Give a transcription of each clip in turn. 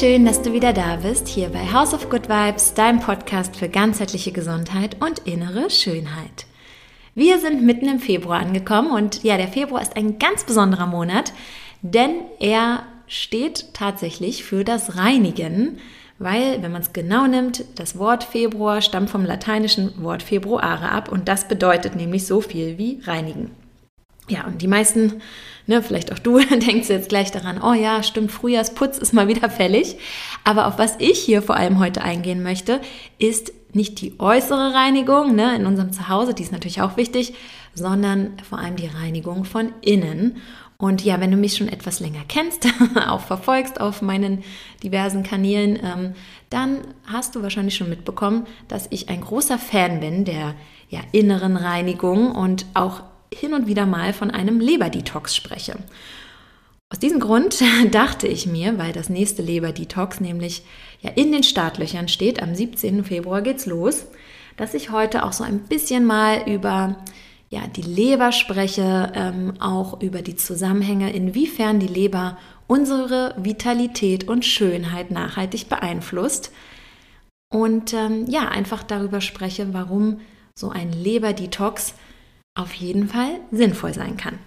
Schön, dass du wieder da bist, hier bei House of Good Vibes, deinem Podcast für ganzheitliche Gesundheit und innere Schönheit. Wir sind mitten im Februar angekommen und ja, der Februar ist ein ganz besonderer Monat, denn er steht tatsächlich für das Reinigen, weil, wenn man es genau nimmt, das Wort Februar stammt vom lateinischen Wort Februare ab und das bedeutet nämlich so viel wie reinigen. Ja, und die meisten, ne, vielleicht auch du, denkst jetzt gleich daran, oh ja, stimmt, Frühjahrsputz ist mal wieder fällig. Aber auf was ich hier vor allem heute eingehen möchte, ist nicht die äußere Reinigung ne, in unserem Zuhause, die ist natürlich auch wichtig, sondern vor allem die Reinigung von innen. Und ja, wenn du mich schon etwas länger kennst, auch verfolgst auf meinen diversen Kanälen, ähm, dann hast du wahrscheinlich schon mitbekommen, dass ich ein großer Fan bin der ja, inneren Reinigung und auch hin und wieder mal von einem Leberdetox spreche. Aus diesem Grund dachte ich mir, weil das nächste Leberdetox nämlich ja in den Startlöchern steht, am 17. Februar geht's los, dass ich heute auch so ein bisschen mal über ja, die Leber spreche, ähm, auch über die Zusammenhänge, inwiefern die Leber unsere Vitalität und Schönheit nachhaltig beeinflusst. Und ähm, ja, einfach darüber spreche, warum so ein Leberdetox auf jeden Fall sinnvoll sein kann.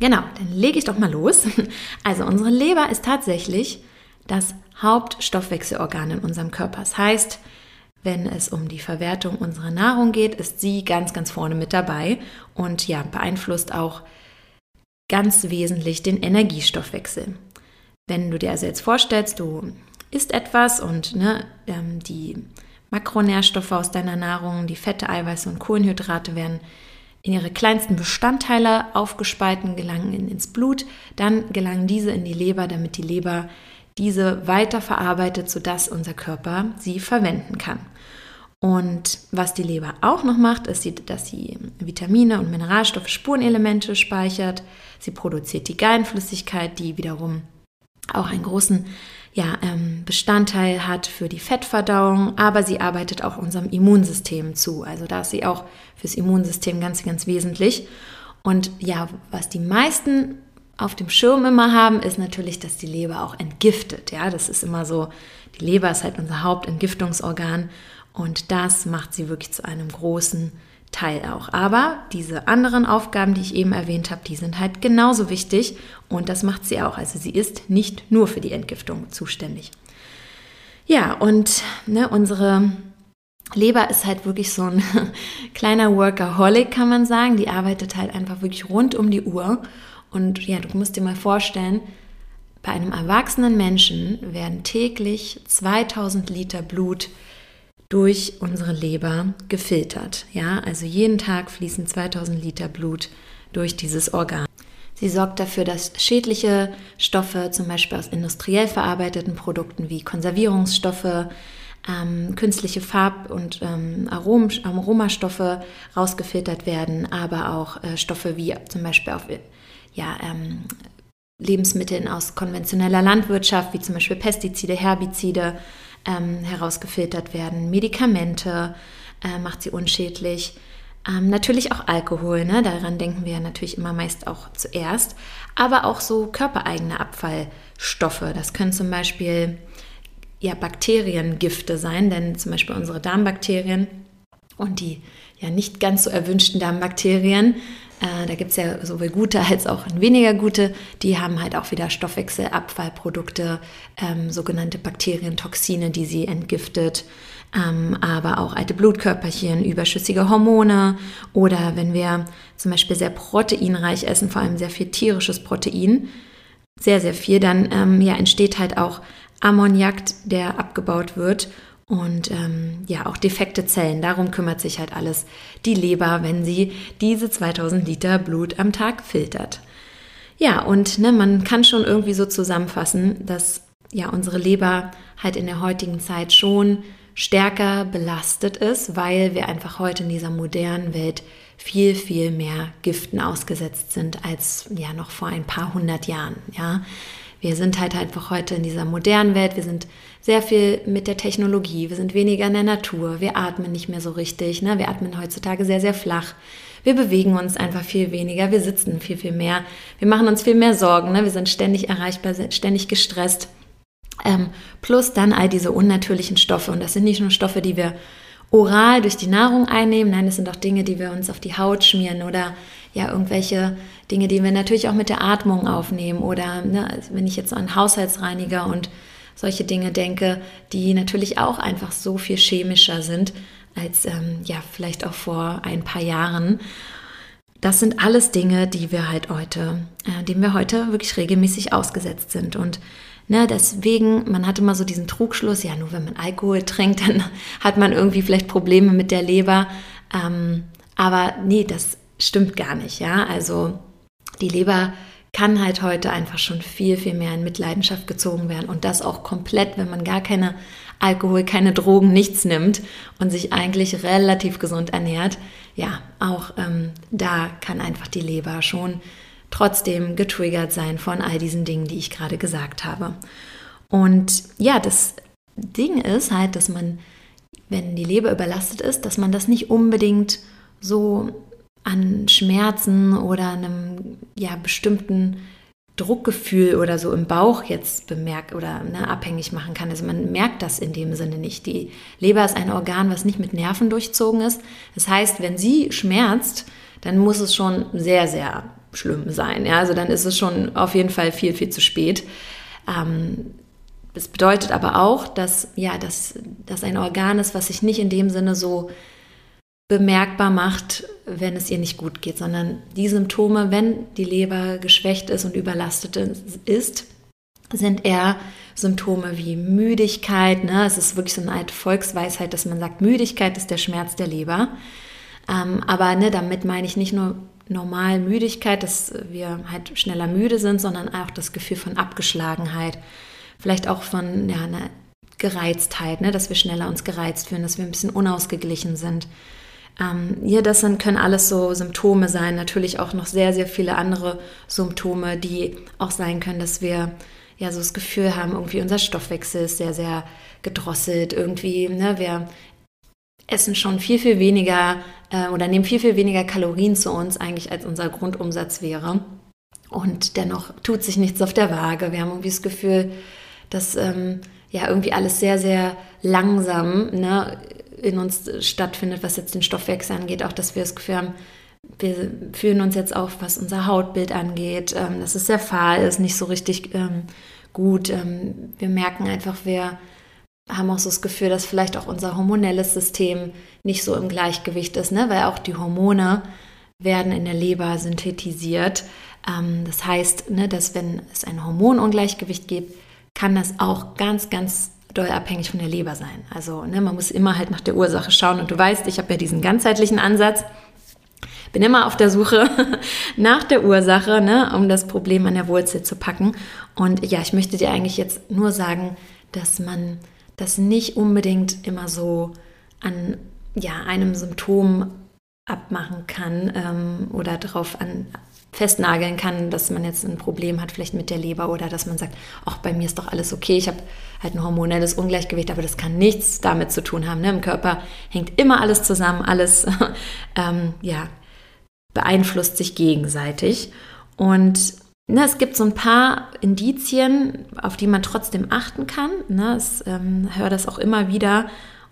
Genau, dann lege ich doch mal los. Also unsere Leber ist tatsächlich das Hauptstoffwechselorgan in unserem Körper. Das heißt, wenn es um die Verwertung unserer Nahrung geht, ist sie ganz, ganz vorne mit dabei und ja, beeinflusst auch ganz wesentlich den Energiestoffwechsel. Wenn du dir also jetzt vorstellst, du isst etwas und ne, ähm, die Makronährstoffe aus deiner Nahrung, die Fette, Eiweiße und Kohlenhydrate werden in ihre kleinsten Bestandteile aufgespalten, gelangen ins Blut, dann gelangen diese in die Leber, damit die Leber diese weiterverarbeitet, sodass unser Körper sie verwenden kann. Und was die Leber auch noch macht, ist, dass sie Vitamine und Mineralstoffe, Spurenelemente speichert. Sie produziert die Gallenflüssigkeit, die wiederum auch einen großen ja, ähm, Bestandteil hat für die Fettverdauung, aber sie arbeitet auch unserem Immunsystem zu. Also da ist sie auch fürs Immunsystem ganz, ganz wesentlich. Und ja, was die meisten auf dem Schirm immer haben, ist natürlich, dass die Leber auch entgiftet. Ja, das ist immer so, die Leber ist halt unser Hauptentgiftungsorgan und das macht sie wirklich zu einem großen Teil auch. Aber diese anderen Aufgaben, die ich eben erwähnt habe, die sind halt genauso wichtig und das macht sie auch. Also sie ist nicht nur für die Entgiftung zuständig. Ja, und ne, unsere Leber ist halt wirklich so ein kleiner Workaholic, kann man sagen. Die arbeitet halt einfach wirklich rund um die Uhr. Und ja, du musst dir mal vorstellen, bei einem erwachsenen Menschen werden täglich 2000 Liter Blut durch unsere Leber gefiltert. Ja, also jeden Tag fließen 2000 Liter Blut durch dieses Organ. Sie sorgt dafür, dass schädliche Stoffe, zum Beispiel aus industriell verarbeiteten Produkten wie Konservierungsstoffe, ähm, künstliche Farb- und ähm, Arom Aromastoffe rausgefiltert werden, aber auch äh, Stoffe wie zum Beispiel auf ja, ähm, Lebensmitteln aus konventioneller Landwirtschaft, wie zum Beispiel Pestizide, Herbizide, ähm, herausgefiltert werden. Medikamente äh, macht sie unschädlich. Ähm, natürlich auch Alkohol, ne? daran denken wir natürlich immer meist auch zuerst, aber auch so körpereigene Abfallstoffe. Das können zum Beispiel ja, Bakteriengifte sein, denn zum Beispiel unsere Darmbakterien und die ja nicht ganz so erwünschten Darmbakterien äh, da gibt es ja sowohl gute als auch weniger gute. Die haben halt auch wieder Stoffwechselabfallprodukte, ähm, sogenannte Bakterientoxine, die sie entgiftet. Ähm, aber auch alte Blutkörperchen, überschüssige Hormone oder wenn wir zum Beispiel sehr proteinreich essen, vor allem sehr viel tierisches Protein, sehr, sehr viel, dann ähm, ja, entsteht halt auch Ammoniak, der abgebaut wird und ähm, ja, auch defekte Zellen. Darum kümmert sich halt alles die Leber, wenn sie diese 2000 Liter Blut am Tag filtert. Ja, und ne, man kann schon irgendwie so zusammenfassen, dass ja unsere Leber halt in der heutigen Zeit schon stärker belastet ist, weil wir einfach heute in dieser modernen Welt viel, viel mehr Giften ausgesetzt sind als ja noch vor ein paar hundert Jahren. Ja, wir sind halt einfach heute in dieser modernen Welt, wir sind sehr viel mit der Technologie, wir sind weniger in der Natur, wir atmen nicht mehr so richtig, ne? wir atmen heutzutage sehr, sehr flach. Wir bewegen uns einfach viel weniger, wir sitzen viel, viel mehr, wir machen uns viel mehr Sorgen, ne? wir sind ständig erreichbar, ständig gestresst. Ähm, plus dann all diese unnatürlichen Stoffe. Und das sind nicht nur Stoffe, die wir oral durch die Nahrung einnehmen, nein, das sind auch Dinge, die wir uns auf die Haut schmieren oder ja, irgendwelche Dinge, die wir natürlich auch mit der Atmung aufnehmen oder ne, wenn ich jetzt an Haushaltsreiniger und solche Dinge denke, die natürlich auch einfach so viel chemischer sind als ähm, ja vielleicht auch vor ein paar Jahren. Das sind alles Dinge, die wir halt heute, äh, denen wir heute wirklich regelmäßig ausgesetzt sind und Ne, deswegen, man hatte immer so diesen Trugschluss, ja, nur wenn man Alkohol trinkt, dann hat man irgendwie vielleicht Probleme mit der Leber. Ähm, aber nee, das stimmt gar nicht, ja. Also die Leber kann halt heute einfach schon viel, viel mehr in Mitleidenschaft gezogen werden und das auch komplett, wenn man gar keine Alkohol, keine Drogen, nichts nimmt und sich eigentlich relativ gesund ernährt. Ja, auch ähm, da kann einfach die Leber schon trotzdem getriggert sein von all diesen Dingen, die ich gerade gesagt habe. Und ja, das Ding ist halt, dass man, wenn die Leber überlastet ist, dass man das nicht unbedingt so an Schmerzen oder einem ja, bestimmten Druckgefühl oder so im Bauch jetzt bemerkt oder ne, abhängig machen kann. Also man merkt das in dem Sinne nicht. Die Leber ist ein Organ, was nicht mit Nerven durchzogen ist. Das heißt, wenn sie schmerzt, dann muss es schon sehr, sehr schlimm sein. Ja? Also dann ist es schon auf jeden Fall viel, viel zu spät. Ähm, das bedeutet aber auch, dass ja, dass das ein Organ ist, was sich nicht in dem Sinne so bemerkbar macht, wenn es ihr nicht gut geht, sondern die Symptome, wenn die Leber geschwächt ist und überlastet ist, sind eher Symptome wie Müdigkeit. Ne? Es ist wirklich so eine Art Volksweisheit, dass man sagt, Müdigkeit ist der Schmerz der Leber. Ähm, aber ne, damit meine ich nicht nur normal Müdigkeit, dass wir halt schneller müde sind, sondern auch das Gefühl von Abgeschlagenheit. Vielleicht auch von ja, einer Gereiztheit, ne? dass wir schneller uns gereizt fühlen, dass wir ein bisschen unausgeglichen sind. Ähm, ja, das sind, können alles so Symptome sein. Natürlich auch noch sehr, sehr viele andere Symptome, die auch sein können, dass wir ja so das Gefühl haben, irgendwie unser Stoffwechsel ist sehr, sehr gedrosselt. Irgendwie, ne, wir essen schon viel, viel weniger äh, oder nehmen viel, viel weniger Kalorien zu uns eigentlich, als unser Grundumsatz wäre. Und dennoch tut sich nichts auf der Waage. Wir haben irgendwie das Gefühl, dass ähm, ja irgendwie alles sehr, sehr langsam ne, in uns stattfindet, was jetzt den Stoffwechsel angeht. Auch, dass wir das Gefühl haben, wir fühlen uns jetzt auf, was unser Hautbild angeht, ähm, dass es sehr fahl ist, nicht so richtig ähm, gut. Ähm, wir merken einfach, wir haben auch so das Gefühl, dass vielleicht auch unser hormonelles System nicht so im Gleichgewicht ist, ne? weil auch die Hormone werden in der Leber synthetisiert. Ähm, das heißt, ne, dass wenn es ein Hormonungleichgewicht gibt, kann das auch ganz, ganz doll abhängig von der Leber sein. Also ne, man muss immer halt nach der Ursache schauen. Und du weißt, ich habe ja diesen ganzheitlichen Ansatz. Bin immer auf der Suche nach der Ursache, ne, um das Problem an der Wurzel zu packen. Und ja, ich möchte dir eigentlich jetzt nur sagen, dass man das nicht unbedingt immer so an ja, einem Symptom abmachen kann ähm, oder darauf festnageln kann, dass man jetzt ein Problem hat, vielleicht mit der Leber oder dass man sagt, ach, bei mir ist doch alles okay, ich habe halt ein hormonelles Ungleichgewicht, aber das kann nichts damit zu tun haben. Ne? Im Körper hängt immer alles zusammen, alles ähm, ja, beeinflusst sich gegenseitig. Und Ne, es gibt so ein paar Indizien, auf die man trotzdem achten kann. Ne, ich ähm, höre das auch immer wieder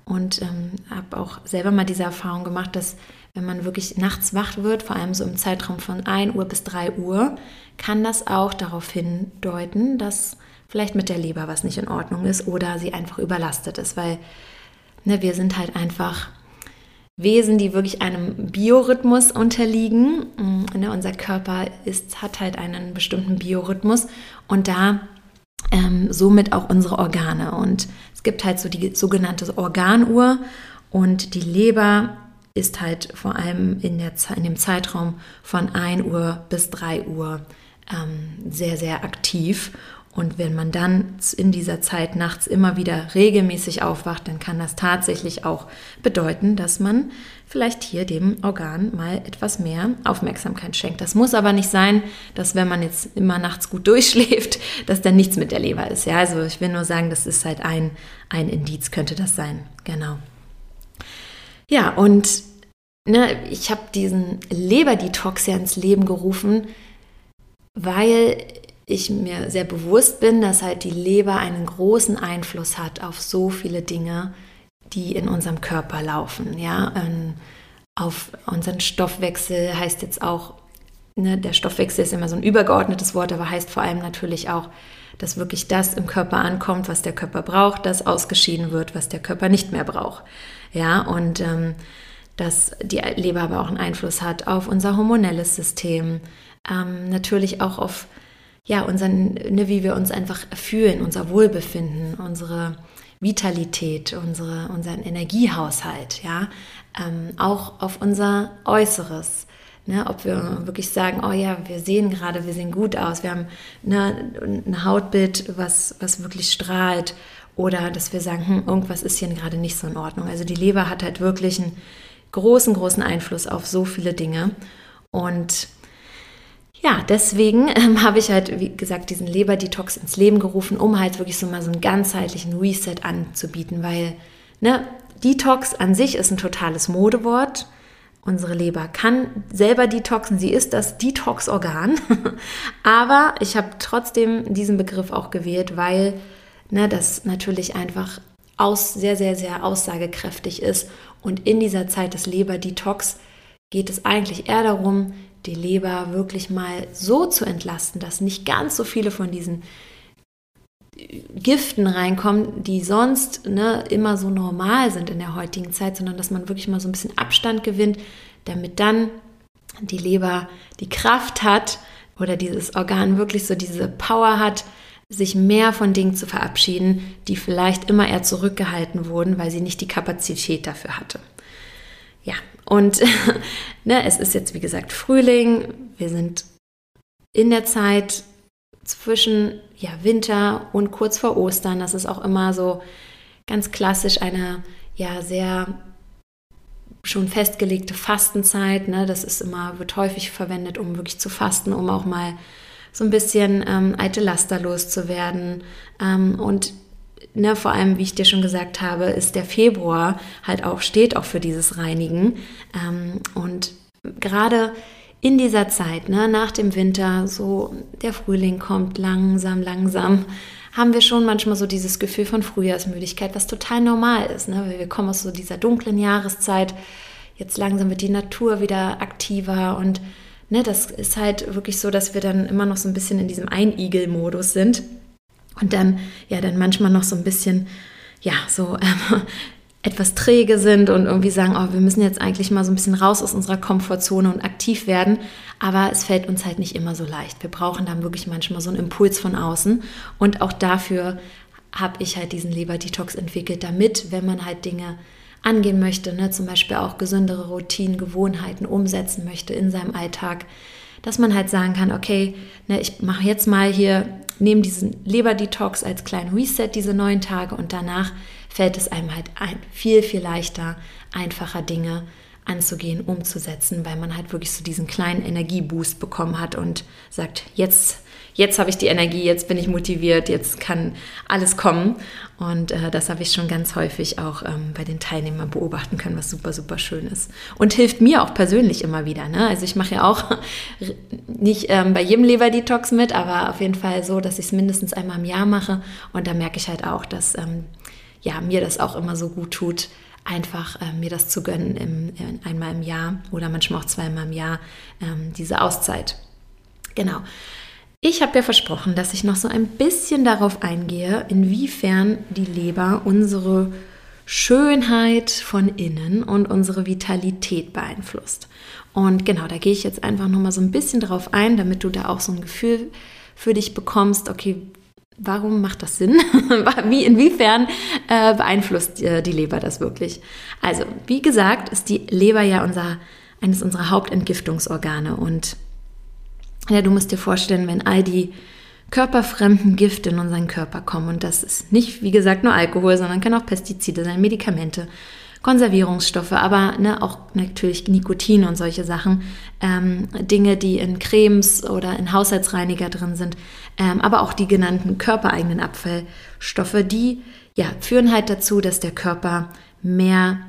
und ähm, habe auch selber mal diese Erfahrung gemacht, dass wenn man wirklich nachts wach wird, vor allem so im Zeitraum von 1 Uhr bis 3 Uhr, kann das auch darauf hindeuten, dass vielleicht mit der Leber was nicht in Ordnung ist oder sie einfach überlastet ist, weil ne, wir sind halt einfach Wesen, die wirklich einem Biorhythmus unterliegen. Mm, ne, unser Körper ist, hat halt einen bestimmten Biorhythmus und da ähm, somit auch unsere Organe. Und es gibt halt so die sogenannte Organuhr und die Leber ist halt vor allem in, der, in dem Zeitraum von 1 Uhr bis 3 Uhr ähm, sehr, sehr aktiv. Und wenn man dann in dieser Zeit nachts immer wieder regelmäßig aufwacht, dann kann das tatsächlich auch bedeuten, dass man vielleicht hier dem Organ mal etwas mehr Aufmerksamkeit schenkt. Das muss aber nicht sein, dass wenn man jetzt immer nachts gut durchschläft, dass dann nichts mit der Leber ist. Ja, also ich will nur sagen, das ist halt ein, ein Indiz, könnte das sein. Genau. Ja, und ne, ich habe diesen Leberdetox ja ins Leben gerufen, weil ich mir sehr bewusst bin, dass halt die Leber einen großen Einfluss hat auf so viele Dinge, die in unserem Körper laufen. Ja, ähm, auf unseren Stoffwechsel heißt jetzt auch, ne, der Stoffwechsel ist immer so ein übergeordnetes Wort, aber heißt vor allem natürlich auch, dass wirklich das im Körper ankommt, was der Körper braucht, das ausgeschieden wird, was der Körper nicht mehr braucht. Ja, und ähm, dass die Leber aber auch einen Einfluss hat auf unser hormonelles System, ähm, natürlich auch auf ja, unseren, ne, wie wir uns einfach fühlen, unser Wohlbefinden, unsere Vitalität, unsere, unseren Energiehaushalt, ja, ähm, auch auf unser Äußeres. Ne, ob wir wirklich sagen, oh ja, wir sehen gerade, wir sehen gut aus, wir haben ne, ein Hautbild, was, was wirklich strahlt, oder dass wir sagen, hm, irgendwas ist hier gerade nicht so in Ordnung. Also die Leber hat halt wirklich einen großen, großen Einfluss auf so viele Dinge. Und ja, deswegen ähm, habe ich halt, wie gesagt, diesen Leberdetox ins Leben gerufen, um halt wirklich so mal so einen ganzheitlichen Reset anzubieten, weil ne, Detox an sich ist ein totales Modewort. Unsere Leber kann selber detoxen, sie ist das Detox-Organ. Aber ich habe trotzdem diesen Begriff auch gewählt, weil ne, das natürlich einfach aus, sehr, sehr, sehr aussagekräftig ist. Und in dieser Zeit des Leber-Detox geht es eigentlich eher darum, die Leber wirklich mal so zu entlasten, dass nicht ganz so viele von diesen Giften reinkommen, die sonst ne, immer so normal sind in der heutigen Zeit, sondern dass man wirklich mal so ein bisschen Abstand gewinnt, damit dann die Leber die Kraft hat oder dieses Organ wirklich so diese Power hat, sich mehr von Dingen zu verabschieden, die vielleicht immer eher zurückgehalten wurden, weil sie nicht die Kapazität dafür hatte. Und ne, es ist jetzt, wie gesagt, Frühling. Wir sind in der Zeit zwischen ja, Winter und kurz vor Ostern. Das ist auch immer so ganz klassisch eine ja sehr schon festgelegte Fastenzeit. Ne? Das ist immer, wird häufig verwendet, um wirklich zu fasten, um auch mal so ein bisschen ähm, alte Laster loszuwerden. Ähm, und ne, vor allem, wie ich dir schon gesagt habe, ist der Februar halt auch, steht auch für dieses Reinigen. Ähm, und gerade in dieser Zeit, ne, nach dem Winter, so der Frühling kommt langsam, langsam, haben wir schon manchmal so dieses Gefühl von Frühjahrsmüdigkeit, was total normal ist. Ne? Wir kommen aus so dieser dunklen Jahreszeit. Jetzt langsam wird die Natur wieder aktiver und ne, das ist halt wirklich so, dass wir dann immer noch so ein bisschen in diesem Einigel-Modus sind und dann ja dann manchmal noch so ein bisschen ja so ähm, etwas träge sind und irgendwie sagen, oh, wir müssen jetzt eigentlich mal so ein bisschen raus aus unserer Komfortzone und aktiv werden, aber es fällt uns halt nicht immer so leicht. Wir brauchen dann wirklich manchmal so einen Impuls von außen und auch dafür habe ich halt diesen Leber-Detox entwickelt, damit, wenn man halt Dinge angehen möchte, ne, zum Beispiel auch gesündere Routinen, Gewohnheiten umsetzen möchte in seinem Alltag, dass man halt sagen kann, okay, ne, ich mache jetzt mal hier, nehme diesen Leber-Detox als kleinen Reset diese neun Tage und danach fällt es einem halt ein, viel, viel leichter, einfacher Dinge anzugehen, umzusetzen, weil man halt wirklich so diesen kleinen Energieboost bekommen hat und sagt, jetzt jetzt habe ich die Energie, jetzt bin ich motiviert, jetzt kann alles kommen. Und äh, das habe ich schon ganz häufig auch ähm, bei den Teilnehmern beobachten können, was super, super schön ist. Und hilft mir auch persönlich immer wieder. Ne? Also ich mache ja auch nicht ähm, bei jedem Leber-Detox mit, aber auf jeden Fall so, dass ich es mindestens einmal im Jahr mache. Und da merke ich halt auch, dass ähm, ja, mir das auch immer so gut tut, einfach äh, mir das zu gönnen im, in, einmal im Jahr oder manchmal auch zweimal im Jahr, ähm, diese Auszeit. Genau. Ich habe ja versprochen, dass ich noch so ein bisschen darauf eingehe, inwiefern die Leber unsere Schönheit von innen und unsere Vitalität beeinflusst. Und genau, da gehe ich jetzt einfach noch mal so ein bisschen darauf ein, damit du da auch so ein Gefühl für dich bekommst, okay, warum macht das Sinn? wie, inwiefern äh, beeinflusst äh, die Leber das wirklich? Also, wie gesagt, ist die Leber ja unser, eines unserer Hauptentgiftungsorgane und ja, du musst dir vorstellen, wenn all die körperfremden Gifte in unseren Körper kommen, und das ist nicht, wie gesagt, nur Alkohol, sondern kann auch Pestizide sein, Medikamente, Konservierungsstoffe, aber ne, auch natürlich Nikotin und solche Sachen, ähm, Dinge, die in Cremes oder in Haushaltsreiniger drin sind, ähm, aber auch die genannten körpereigenen Abfallstoffe, die ja, führen halt dazu, dass der Körper mehr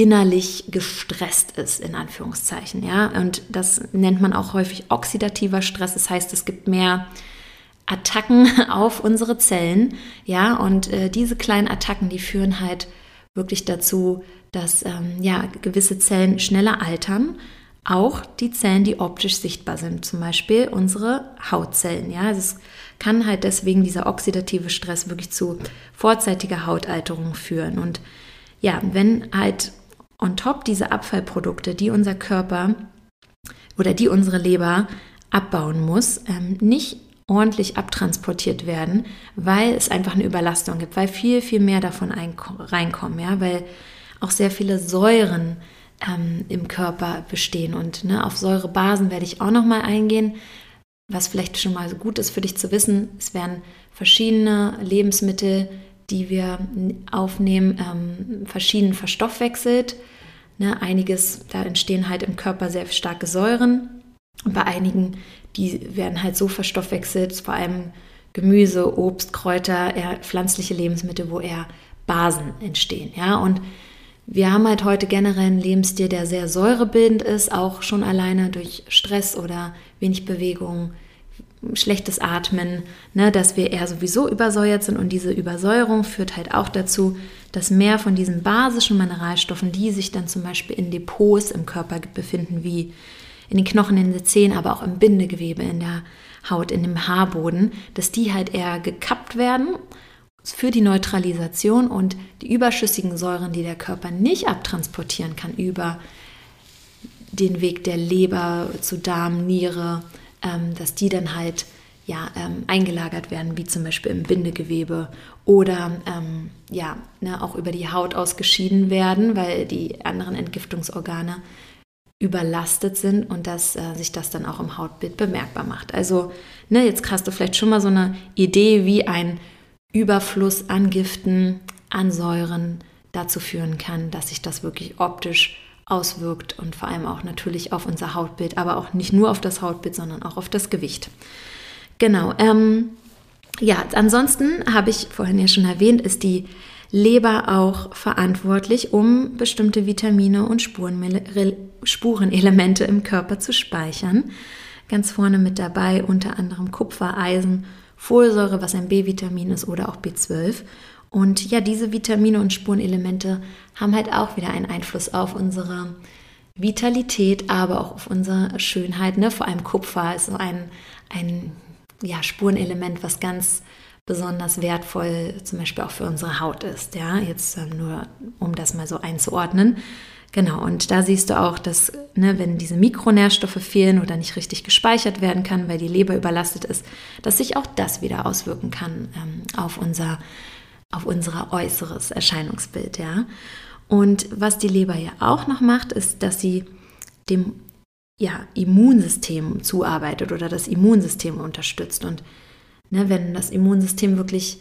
innerlich gestresst ist, in Anführungszeichen. Ja? Und das nennt man auch häufig oxidativer Stress. Das heißt, es gibt mehr Attacken auf unsere Zellen. Ja, und äh, diese kleinen Attacken, die führen halt wirklich dazu, dass ähm, ja, gewisse Zellen schneller altern. Auch die Zellen, die optisch sichtbar sind, zum Beispiel unsere Hautzellen. Ja, also es kann halt deswegen dieser oxidative Stress wirklich zu vorzeitiger Hautalterung führen. Und ja, wenn halt on top diese Abfallprodukte, die unser Körper oder die unsere Leber abbauen muss, ähm, nicht ordentlich abtransportiert werden, weil es einfach eine Überlastung gibt, weil viel, viel mehr davon reinkommen, ja, weil auch sehr viele Säuren ähm, im Körper bestehen. Und ne, auf Säurebasen werde ich auch nochmal eingehen. Was vielleicht schon mal gut ist für dich zu wissen, es werden verschiedene Lebensmittel, die wir aufnehmen, ähm, verschieden verstoffwechselt. Ne, einiges, da entstehen halt im Körper sehr starke Säuren. Und bei einigen, die werden halt so verstoffwechselt, vor allem Gemüse, Obst, Kräuter, eher pflanzliche Lebensmittel, wo eher Basen entstehen. Ja, und wir haben halt heute generell einen Lebensstil, der sehr säurebildend ist, auch schon alleine durch Stress oder wenig Bewegung, schlechtes Atmen, ne, dass wir eher sowieso übersäuert sind. Und diese Übersäuerung führt halt auch dazu, dass mehr von diesen basischen Mineralstoffen, die sich dann zum Beispiel in Depots im Körper befinden, wie in den Knochen, in den Zähnen, aber auch im Bindegewebe, in der Haut, in dem Haarboden, dass die halt eher gekappt werden für die Neutralisation und die überschüssigen Säuren, die der Körper nicht abtransportieren kann über den Weg der Leber zu Darm, Niere, ähm, dass die dann halt ja, ähm, eingelagert werden, wie zum Beispiel im Bindegewebe oder ähm, ja, ne, auch über die Haut ausgeschieden werden, weil die anderen Entgiftungsorgane überlastet sind und dass äh, sich das dann auch im Hautbild bemerkbar macht. Also ne, jetzt hast du vielleicht schon mal so eine Idee, wie ein Überfluss an Giften, an Säuren dazu führen kann, dass sich das wirklich optisch auswirkt und vor allem auch natürlich auf unser Hautbild, aber auch nicht nur auf das Hautbild, sondern auch auf das Gewicht. Genau. Ähm, ja, ansonsten habe ich vorhin ja schon erwähnt, ist die Leber auch verantwortlich, um bestimmte Vitamine und Spurenelemente im Körper zu speichern. Ganz vorne mit dabei unter anderem Kupfer, Eisen Folsäure, was ein B-Vitamin ist oder auch B12. Und ja, diese Vitamine und Spurenelemente haben halt auch wieder einen Einfluss auf unsere Vitalität, aber auch auf unsere Schönheit. Ne? Vor allem Kupfer ist so ein, ein ja, Spurenelement, was ganz besonders wertvoll zum Beispiel auch für unsere Haut ist. Ja, jetzt ähm, nur um das mal so einzuordnen. Genau, und da siehst du auch, dass ne, wenn diese Mikronährstoffe fehlen oder nicht richtig gespeichert werden kann, weil die Leber überlastet ist, dass sich auch das wieder auswirken kann ähm, auf unser auf unser äußeres Erscheinungsbild, ja. Und was die Leber ja auch noch macht, ist, dass sie dem ja, Immunsystem zuarbeitet oder das Immunsystem unterstützt. Und ne, wenn das Immunsystem wirklich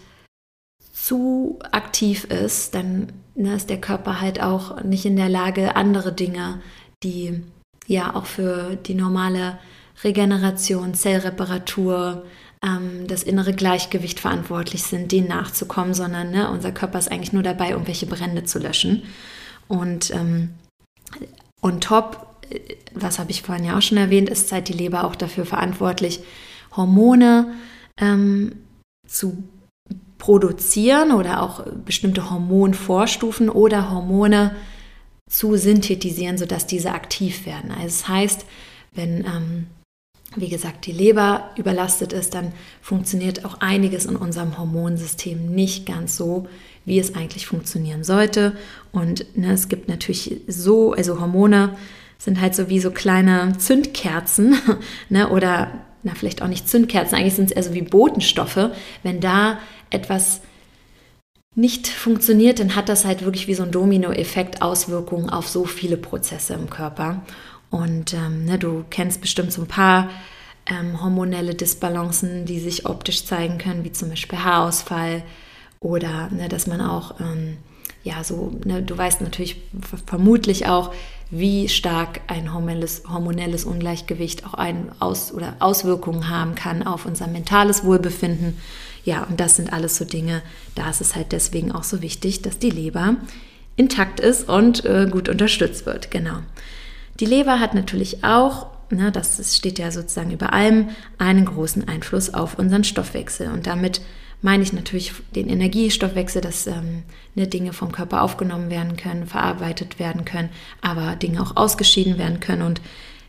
zu aktiv ist, dann ne, ist der Körper halt auch nicht in der Lage, andere Dinge, die ja auch für die normale Regeneration, Zellreparatur, ähm, das innere Gleichgewicht verantwortlich sind, denen nachzukommen, sondern ne, unser Körper ist eigentlich nur dabei, irgendwelche Brände zu löschen. Und ähm, on top, äh, was habe ich vorhin ja auch schon erwähnt, ist halt die Leber auch dafür verantwortlich, Hormone ähm, zu produzieren oder auch bestimmte Hormonvorstufen oder Hormone zu synthetisieren, sodass diese aktiv werden. Also das heißt, wenn, ähm, wie gesagt, die Leber überlastet ist, dann funktioniert auch einiges in unserem Hormonsystem nicht ganz so, wie es eigentlich funktionieren sollte. Und ne, es gibt natürlich so, also Hormone sind halt so wie so kleine Zündkerzen ne, oder na, vielleicht auch nicht Zündkerzen, eigentlich sind es eher so wie Botenstoffe. Wenn da etwas nicht funktioniert, dann hat das halt wirklich wie so ein Dominoeffekt Auswirkungen auf so viele Prozesse im Körper. Und ähm, ne, du kennst bestimmt so ein paar ähm, hormonelle Disbalancen, die sich optisch zeigen können, wie zum Beispiel Haarausfall oder ne, dass man auch, ähm, ja, so, ne, du weißt natürlich vermutlich auch, wie stark ein hormonelles, hormonelles Ungleichgewicht auch ein Aus- oder Auswirkungen haben kann auf unser mentales Wohlbefinden. Ja, und das sind alles so Dinge, da ist es halt deswegen auch so wichtig, dass die Leber intakt ist und äh, gut unterstützt wird. Genau. Die Leber hat natürlich auch ne, das steht ja sozusagen über allem, einen großen Einfluss auf unseren Stoffwechsel. Und damit meine ich natürlich den Energiestoffwechsel, dass ähm, ne, Dinge vom Körper aufgenommen werden können, verarbeitet werden können, aber Dinge auch ausgeschieden werden können. Und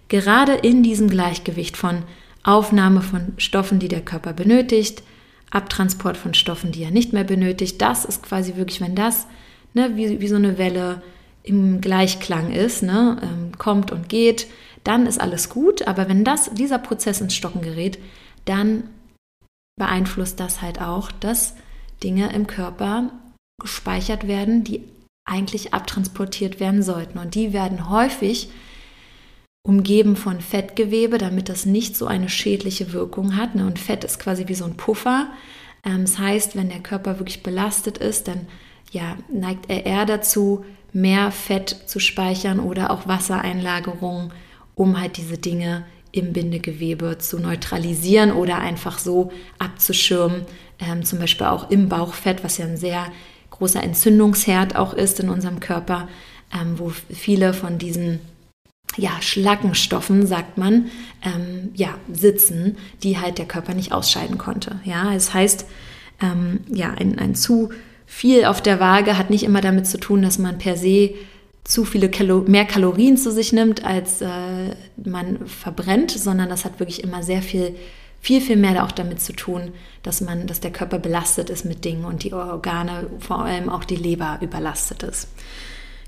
gerade in diesem Gleichgewicht von Aufnahme von Stoffen, die der Körper benötigt, Abtransport von Stoffen, die er nicht mehr benötigt, das ist quasi wirklich, wenn das ne, wie, wie so eine Welle im Gleichklang ist, ne, ähm, kommt und geht, dann ist alles gut. Aber wenn das, dieser Prozess ins Stocken gerät, dann beeinflusst das halt auch, dass Dinge im Körper gespeichert werden, die eigentlich abtransportiert werden sollten. Und die werden häufig umgeben von Fettgewebe, damit das nicht so eine schädliche Wirkung hat. Ne? Und Fett ist quasi wie so ein Puffer. Ähm, das heißt, wenn der Körper wirklich belastet ist, dann ja, neigt er eher dazu, mehr Fett zu speichern oder auch Wassereinlagerungen, um halt diese Dinge im Bindegewebe zu neutralisieren oder einfach so abzuschirmen. Ähm, zum Beispiel auch im Bauchfett, was ja ein sehr großer Entzündungsherd auch ist in unserem Körper, ähm, wo viele von diesen ja, Schlackenstoffen, sagt man, ähm, ja, sitzen, die halt der Körper nicht ausscheiden konnte. Ja, es das heißt, ähm, ja, ein, ein zu viel auf der Waage hat nicht immer damit zu tun, dass man per se zu viele Kalo mehr Kalorien zu sich nimmt, als äh, man verbrennt, sondern das hat wirklich immer sehr viel, viel, viel mehr auch damit zu tun, dass man, dass der Körper belastet ist mit Dingen und die Organe, vor allem auch die Leber überlastet ist.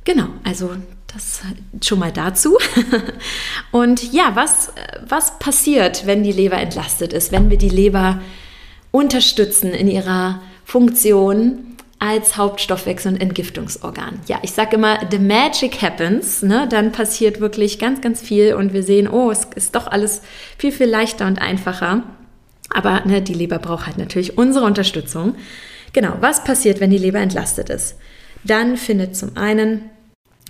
Genau, also das schon mal dazu. Und ja, was, was passiert, wenn die Leber entlastet ist, wenn wir die Leber unterstützen in ihrer Funktion als Hauptstoffwechsel- und Entgiftungsorgan. Ja, ich sage immer, the magic happens, ne? dann passiert wirklich ganz, ganz viel und wir sehen, oh, es ist doch alles viel, viel leichter und einfacher. Aber ne, die Leber braucht halt natürlich unsere Unterstützung. Genau, was passiert, wenn die Leber entlastet ist? Dann findet zum einen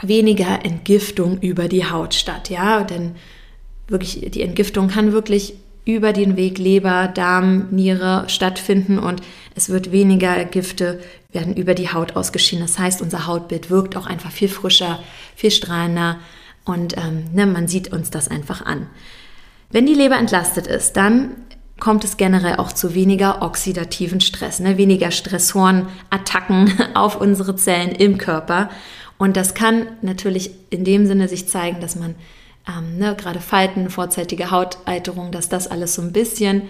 weniger Entgiftung über die Haut statt, ja, denn wirklich die Entgiftung kann wirklich über den Weg Leber, Darm, Niere stattfinden und es wird weniger Gifte werden über die Haut ausgeschieden. Das heißt, unser Hautbild wirkt auch einfach viel frischer, viel strahlender und ähm, ne, man sieht uns das einfach an. Wenn die Leber entlastet ist, dann kommt es generell auch zu weniger oxidativen Stress, ne? weniger Stressoren, Attacken auf unsere Zellen im Körper. Und das kann natürlich in dem Sinne sich zeigen, dass man ähm, ne, gerade Falten, vorzeitige Hautalterung, dass das alles so ein bisschen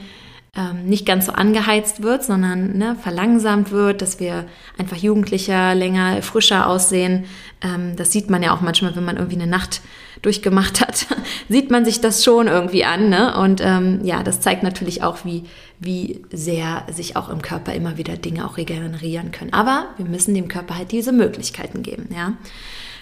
ähm, nicht ganz so angeheizt wird, sondern ne, verlangsamt wird, dass wir einfach jugendlicher, länger, frischer aussehen. Ähm, das sieht man ja auch manchmal, wenn man irgendwie eine Nacht durchgemacht hat, sieht man sich das schon irgendwie an. Ne? Und ähm, ja, das zeigt natürlich auch, wie, wie sehr sich auch im Körper immer wieder Dinge auch regenerieren können. Aber wir müssen dem Körper halt diese Möglichkeiten geben. Ja?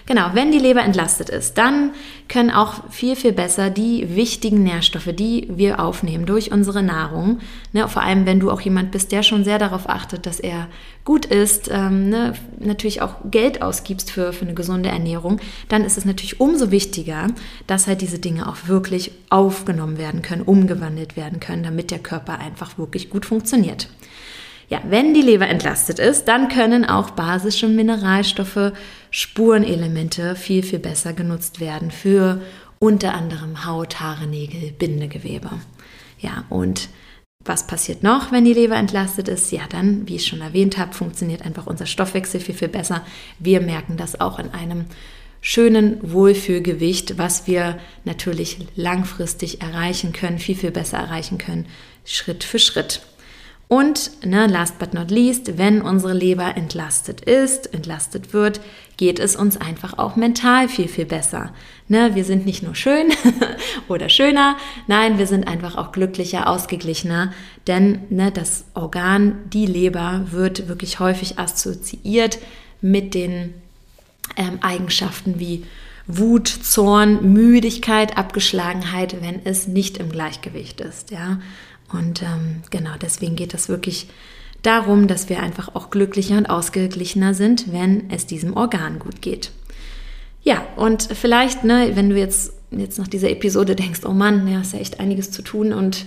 Genau, wenn die Leber entlastet ist, dann können auch viel, viel besser die wichtigen Nährstoffe, die wir aufnehmen durch unsere Nahrung, ne, vor allem wenn du auch jemand bist, der schon sehr darauf achtet, dass er gut ist, ähm, ne, natürlich auch Geld ausgibst für, für eine gesunde Ernährung, dann ist es natürlich umso wichtiger, dass halt diese Dinge auch wirklich aufgenommen werden können, umgewandelt werden können, damit der Körper einfach wirklich gut funktioniert. Ja, wenn die Leber entlastet ist, dann können auch basische Mineralstoffe, Spurenelemente viel, viel besser genutzt werden für unter anderem Haut, Haare, Nägel, Bindegewebe. Ja, und was passiert noch, wenn die Leber entlastet ist? Ja, dann, wie ich schon erwähnt habe, funktioniert einfach unser Stoffwechsel viel, viel besser. Wir merken das auch in einem schönen Wohlfühlgewicht, was wir natürlich langfristig erreichen können, viel, viel besser erreichen können, Schritt für Schritt. Und ne, last but not least, wenn unsere Leber entlastet ist, entlastet wird, geht es uns einfach auch mental viel, viel besser. Ne, wir sind nicht nur schön oder schöner, nein, wir sind einfach auch glücklicher, ausgeglichener, denn ne, das Organ, die Leber, wird wirklich häufig assoziiert mit den ähm, Eigenschaften wie Wut, Zorn, Müdigkeit, Abgeschlagenheit, wenn es nicht im Gleichgewicht ist. Ja? Und ähm, genau deswegen geht es wirklich darum, dass wir einfach auch glücklicher und ausgeglichener sind, wenn es diesem Organ gut geht. Ja, und vielleicht, ne, wenn du jetzt, jetzt nach dieser Episode denkst, oh Mann, ja, ist ja echt einiges zu tun und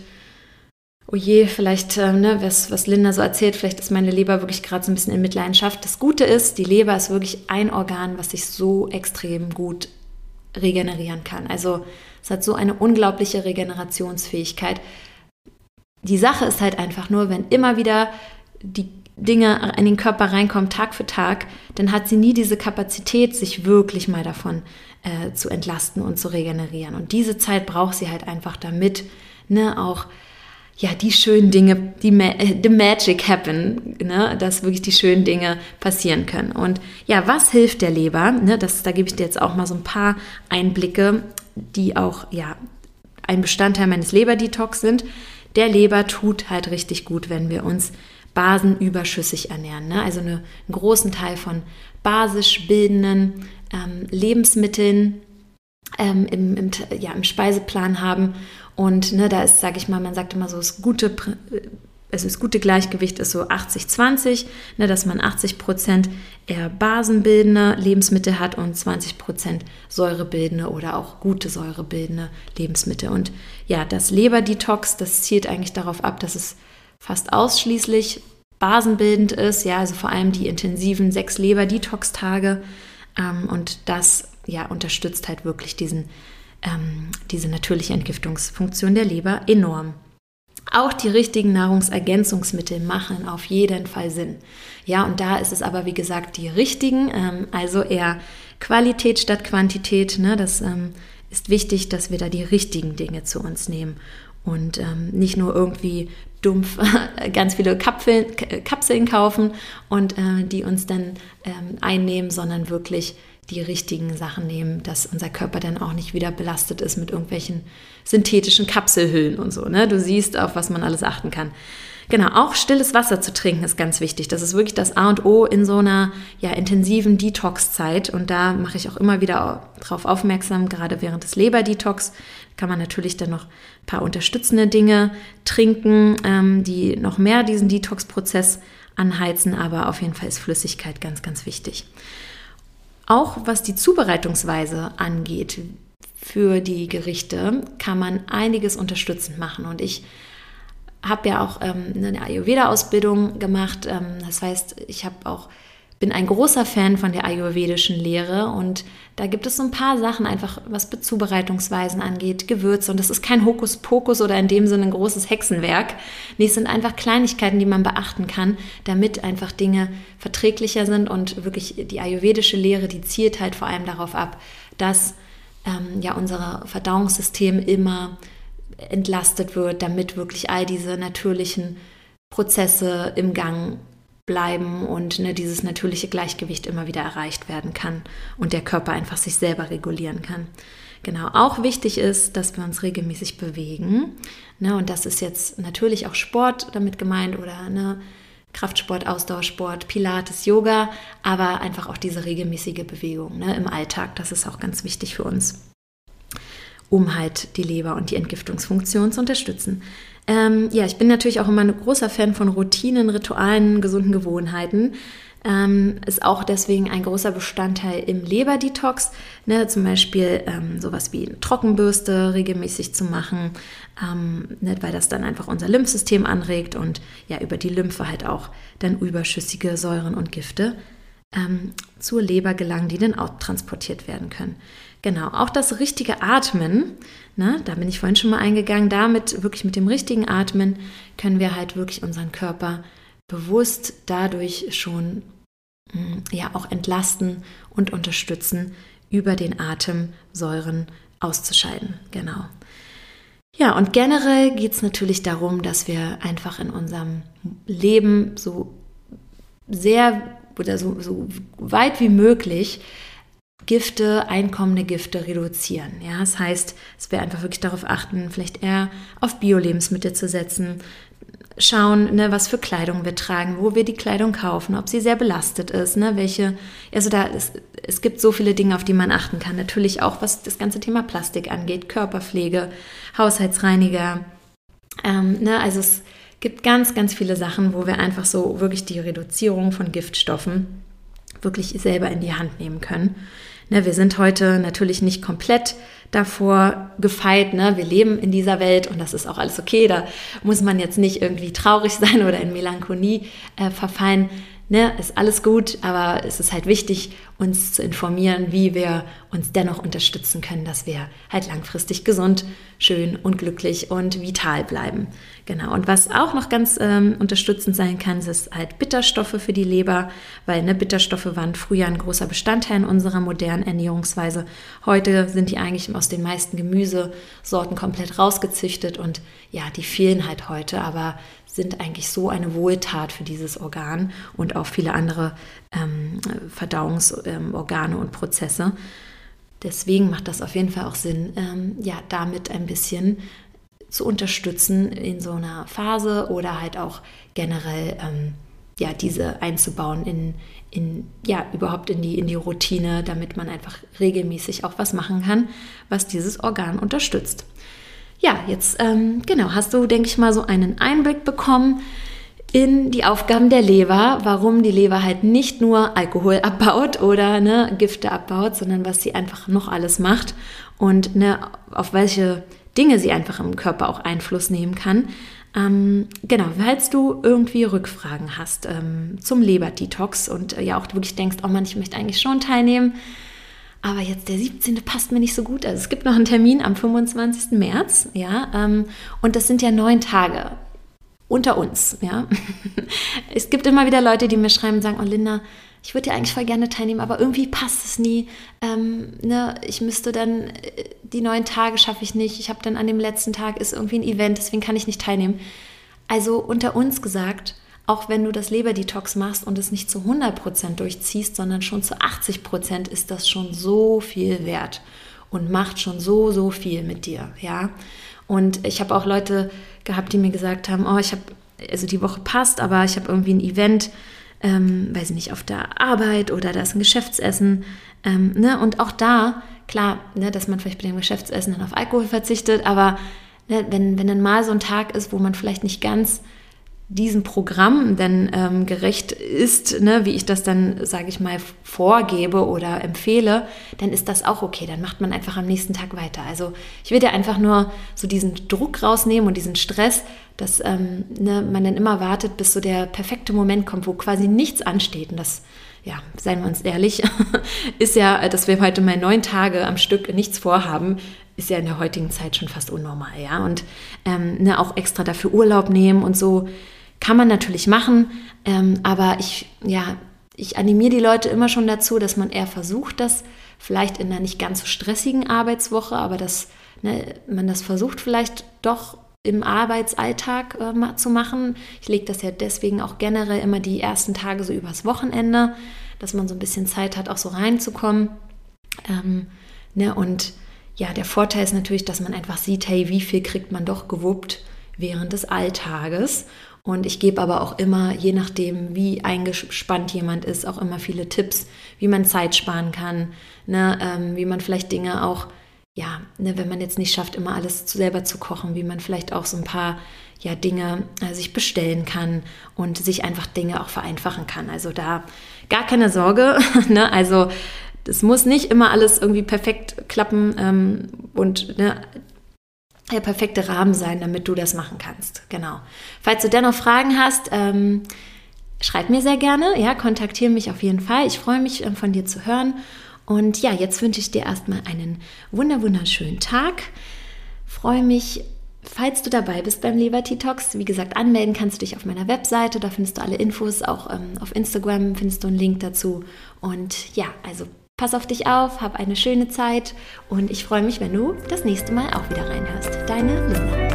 oh je, vielleicht, äh, ne, was, was Linda so erzählt, vielleicht ist meine Leber wirklich gerade so ein bisschen in Mitleidenschaft. Das Gute ist, die Leber ist wirklich ein Organ, was sich so extrem gut regenerieren kann. Also Es hat so eine unglaubliche Regenerationsfähigkeit. Die Sache ist halt einfach nur, wenn immer wieder die Dinge in den Körper reinkommen, Tag für Tag, dann hat sie nie diese Kapazität, sich wirklich mal davon äh, zu entlasten und zu regenerieren. Und diese Zeit braucht sie halt einfach damit, ne, auch ja, die schönen Dinge, die Ma äh, the magic happen, ne, dass wirklich die schönen Dinge passieren können. Und ja, was hilft der Leber? Ne, das, da gebe ich dir jetzt auch mal so ein paar Einblicke, die auch ja ein Bestandteil meines Leberdetox sind. Der Leber tut halt richtig gut, wenn wir uns basenüberschüssig ernähren. Ne? Also eine, einen großen Teil von basisch bildenden ähm, Lebensmitteln ähm, im, im, ja, im Speiseplan haben. Und ne, da ist, sage ich mal, man sagt immer so, das gute, also das gute Gleichgewicht ist so 80-20, ne, dass man 80 Prozent eher basenbildende Lebensmittel hat und 20 Prozent säurebildende oder auch gute säurebildende Lebensmittel. Und ja, das Leberdetox, das zielt eigentlich darauf ab, dass es fast ausschließlich basenbildend ist, ja, also vor allem die intensiven sechs Leber-Detox-Tage. Ähm, und das ja, unterstützt halt wirklich diesen, ähm, diese natürliche Entgiftungsfunktion der Leber enorm. Auch die richtigen Nahrungsergänzungsmittel machen auf jeden Fall Sinn. Ja, und da ist es aber, wie gesagt, die richtigen, ähm, also eher Qualität statt Quantität. Ne? Das ähm, ist wichtig, dass wir da die richtigen Dinge zu uns nehmen und ähm, nicht nur irgendwie dumpf ganz viele Kapseln, Kapseln kaufen und äh, die uns dann ähm, einnehmen, sondern wirklich die richtigen Sachen nehmen, dass unser Körper dann auch nicht wieder belastet ist mit irgendwelchen synthetischen Kapselhüllen und so. Ne? Du siehst, auf was man alles achten kann. Genau, auch stilles Wasser zu trinken ist ganz wichtig. Das ist wirklich das A und O in so einer ja, intensiven Detox-Zeit. Und da mache ich auch immer wieder darauf aufmerksam, gerade während des Leber-Detox kann man natürlich dann noch ein paar unterstützende Dinge trinken, ähm, die noch mehr diesen Detox-Prozess anheizen. Aber auf jeden Fall ist Flüssigkeit ganz, ganz wichtig. Auch was die Zubereitungsweise angeht für die Gerichte, kann man einiges unterstützend machen. Und ich habe ja auch ähm, eine Ayurveda-Ausbildung gemacht. Ähm, das heißt, ich habe auch bin ein großer Fan von der ayurvedischen Lehre und da gibt es so ein paar Sachen einfach, was Zubereitungsweisen angeht, Gewürze und das ist kein Hokuspokus oder in dem Sinne ein großes Hexenwerk. Nee, es sind einfach Kleinigkeiten, die man beachten kann, damit einfach Dinge verträglicher sind und wirklich die ayurvedische Lehre, die zielt halt vor allem darauf ab, dass ähm, ja unser Verdauungssystem immer entlastet wird, damit wirklich all diese natürlichen Prozesse im Gang bleiben und ne, dieses natürliche Gleichgewicht immer wieder erreicht werden kann und der Körper einfach sich selber regulieren kann. Genau, auch wichtig ist, dass wir uns regelmäßig bewegen. Ne, und das ist jetzt natürlich auch Sport damit gemeint oder ne, Kraftsport, Ausdauersport, Pilates, Yoga, aber einfach auch diese regelmäßige Bewegung ne, im Alltag. Das ist auch ganz wichtig für uns um halt die Leber und die Entgiftungsfunktion zu unterstützen. Ähm, ja, ich bin natürlich auch immer ein großer Fan von Routinen, Ritualen, gesunden Gewohnheiten. Ähm, ist auch deswegen ein großer Bestandteil im Leberdetox. Ne, zum Beispiel ähm, sowas wie eine Trockenbürste regelmäßig zu machen, ähm, ne, weil das dann einfach unser Lymphsystem anregt und ja über die Lymphe halt auch dann überschüssige Säuren und Gifte ähm, zur Leber gelangen, die dann auch transportiert werden können. Genau, auch das richtige Atmen, ne, da bin ich vorhin schon mal eingegangen, damit wirklich mit dem richtigen Atmen können wir halt wirklich unseren Körper bewusst dadurch schon ja auch entlasten und unterstützen, über den Atem Säuren auszuscheiden. Genau. Ja, und generell geht es natürlich darum, dass wir einfach in unserem Leben so sehr oder so, so weit wie möglich Gifte, einkommende Gifte reduzieren. Ja, das heißt, es wäre einfach wirklich darauf achten, vielleicht eher auf Bio-Lebensmittel zu setzen, schauen, ne, was für Kleidung wir tragen, wo wir die Kleidung kaufen, ob sie sehr belastet ist, ne, welche, also da es, es gibt so viele Dinge, auf die man achten kann. Natürlich auch, was das ganze Thema Plastik angeht, Körperpflege, Haushaltsreiniger, ähm, ne, also es gibt ganz, ganz viele Sachen, wo wir einfach so wirklich die Reduzierung von Giftstoffen wirklich selber in die Hand nehmen können. Ne, wir sind heute natürlich nicht komplett davor gefeit. Ne? Wir leben in dieser Welt und das ist auch alles okay. Da muss man jetzt nicht irgendwie traurig sein oder in Melancholie äh, verfallen. Ne, ist alles gut, aber es ist halt wichtig, uns zu informieren, wie wir uns dennoch unterstützen können, dass wir halt langfristig gesund, schön und glücklich und vital bleiben. Genau. Und was auch noch ganz ähm, unterstützend sein kann, ist halt Bitterstoffe für die Leber, weil ne, Bitterstoffe waren früher ein großer Bestandteil in unserer modernen Ernährungsweise. Heute sind die eigentlich aus den meisten Gemüsesorten komplett rausgezüchtet und ja, die fehlen halt heute, aber sind eigentlich so eine Wohltat für dieses Organ und auch viele andere ähm, Verdauungsorgane ähm, und Prozesse. Deswegen macht das auf jeden Fall auch Sinn, ähm, ja, damit ein bisschen zu unterstützen in so einer Phase oder halt auch generell ähm, ja, diese einzubauen in, in, ja, überhaupt in die, in die Routine, damit man einfach regelmäßig auch was machen kann, was dieses Organ unterstützt. Ja, jetzt, ähm, genau, hast du, denke ich mal, so einen Einblick bekommen in die Aufgaben der Leber, warum die Leber halt nicht nur Alkohol abbaut oder ne, Gifte abbaut, sondern was sie einfach noch alles macht und ne, auf welche Dinge sie einfach im Körper auch Einfluss nehmen kann. Ähm, genau, falls du irgendwie Rückfragen hast ähm, zum Leberdetox und äh, ja auch wirklich denkst, oh Mann, ich möchte eigentlich schon teilnehmen, aber jetzt der 17. passt mir nicht so gut. Also es gibt noch einen Termin am 25. März, ja, ähm, und das sind ja neun Tage unter uns, ja. es gibt immer wieder Leute, die mir schreiben und sagen, oh Linda, ich würde ja eigentlich voll gerne teilnehmen, aber irgendwie passt es nie. Ähm, ne, ich müsste dann, äh, die neun Tage schaffe ich nicht. Ich habe dann an dem letzten Tag ist irgendwie ein Event, deswegen kann ich nicht teilnehmen. Also unter uns gesagt, auch wenn du das Leberdetox machst und es nicht zu 100% durchziehst, sondern schon zu 80%, ist das schon so viel wert und macht schon so, so viel mit dir, ja. Und ich habe auch Leute gehabt, die mir gesagt haben, oh, ich habe, also die Woche passt, aber ich habe irgendwie ein Event, ähm, weiß ich nicht, auf der Arbeit oder da ist ein Geschäftsessen. Ähm, ne? Und auch da, klar, ne, dass man vielleicht bei dem Geschäftsessen dann auf Alkohol verzichtet, aber ne, wenn, wenn dann mal so ein Tag ist, wo man vielleicht nicht ganz diesem Programm denn ähm, gerecht ist, ne, wie ich das dann, sage ich mal, vorgebe oder empfehle, dann ist das auch okay. Dann macht man einfach am nächsten Tag weiter. Also ich will dir einfach nur so diesen Druck rausnehmen und diesen Stress, dass ähm, ne, man dann immer wartet, bis so der perfekte Moment kommt, wo quasi nichts ansteht. Und das, ja, seien wir uns ehrlich, ist ja, dass wir heute mal neun Tage am Stück nichts vorhaben, ist ja in der heutigen Zeit schon fast unnormal, ja. Und ähm, ne, auch extra dafür Urlaub nehmen und so kann man natürlich machen, ähm, aber ich, ja, ich animiere die Leute immer schon dazu, dass man eher versucht, das vielleicht in einer nicht ganz so stressigen Arbeitswoche, aber dass ne, man das versucht vielleicht doch im Arbeitsalltag äh, zu machen. Ich lege das ja deswegen auch generell immer die ersten Tage so übers Wochenende, dass man so ein bisschen Zeit hat, auch so reinzukommen. Ähm, ne, und ja, der Vorteil ist natürlich, dass man einfach sieht, hey, wie viel kriegt man doch gewuppt während des Alltages. Und ich gebe aber auch immer, je nachdem, wie eingespannt jemand ist, auch immer viele Tipps, wie man Zeit sparen kann, ne, ähm, wie man vielleicht Dinge auch, ja, ne, wenn man jetzt nicht schafft, immer alles selber zu kochen, wie man vielleicht auch so ein paar ja, Dinge äh, sich bestellen kann und sich einfach Dinge auch vereinfachen kann. Also da gar keine Sorge. ne? Also es muss nicht immer alles irgendwie perfekt klappen ähm, und ne, der perfekte Rahmen sein, damit du das machen kannst. Genau. Falls du dennoch Fragen hast, ähm, schreib mir sehr gerne. Ja, kontaktiere mich auf jeden Fall. Ich freue mich, ähm, von dir zu hören. Und ja, jetzt wünsche ich dir erstmal einen wunder wunderschönen Tag. Freue mich, falls du dabei bist beim Liberty Talks. Wie gesagt, anmelden kannst du dich auf meiner Webseite. Da findest du alle Infos. Auch ähm, auf Instagram findest du einen Link dazu. Und ja, also Pass auf dich auf, hab eine schöne Zeit und ich freue mich, wenn du das nächste Mal auch wieder reinhörst. Deine Linda.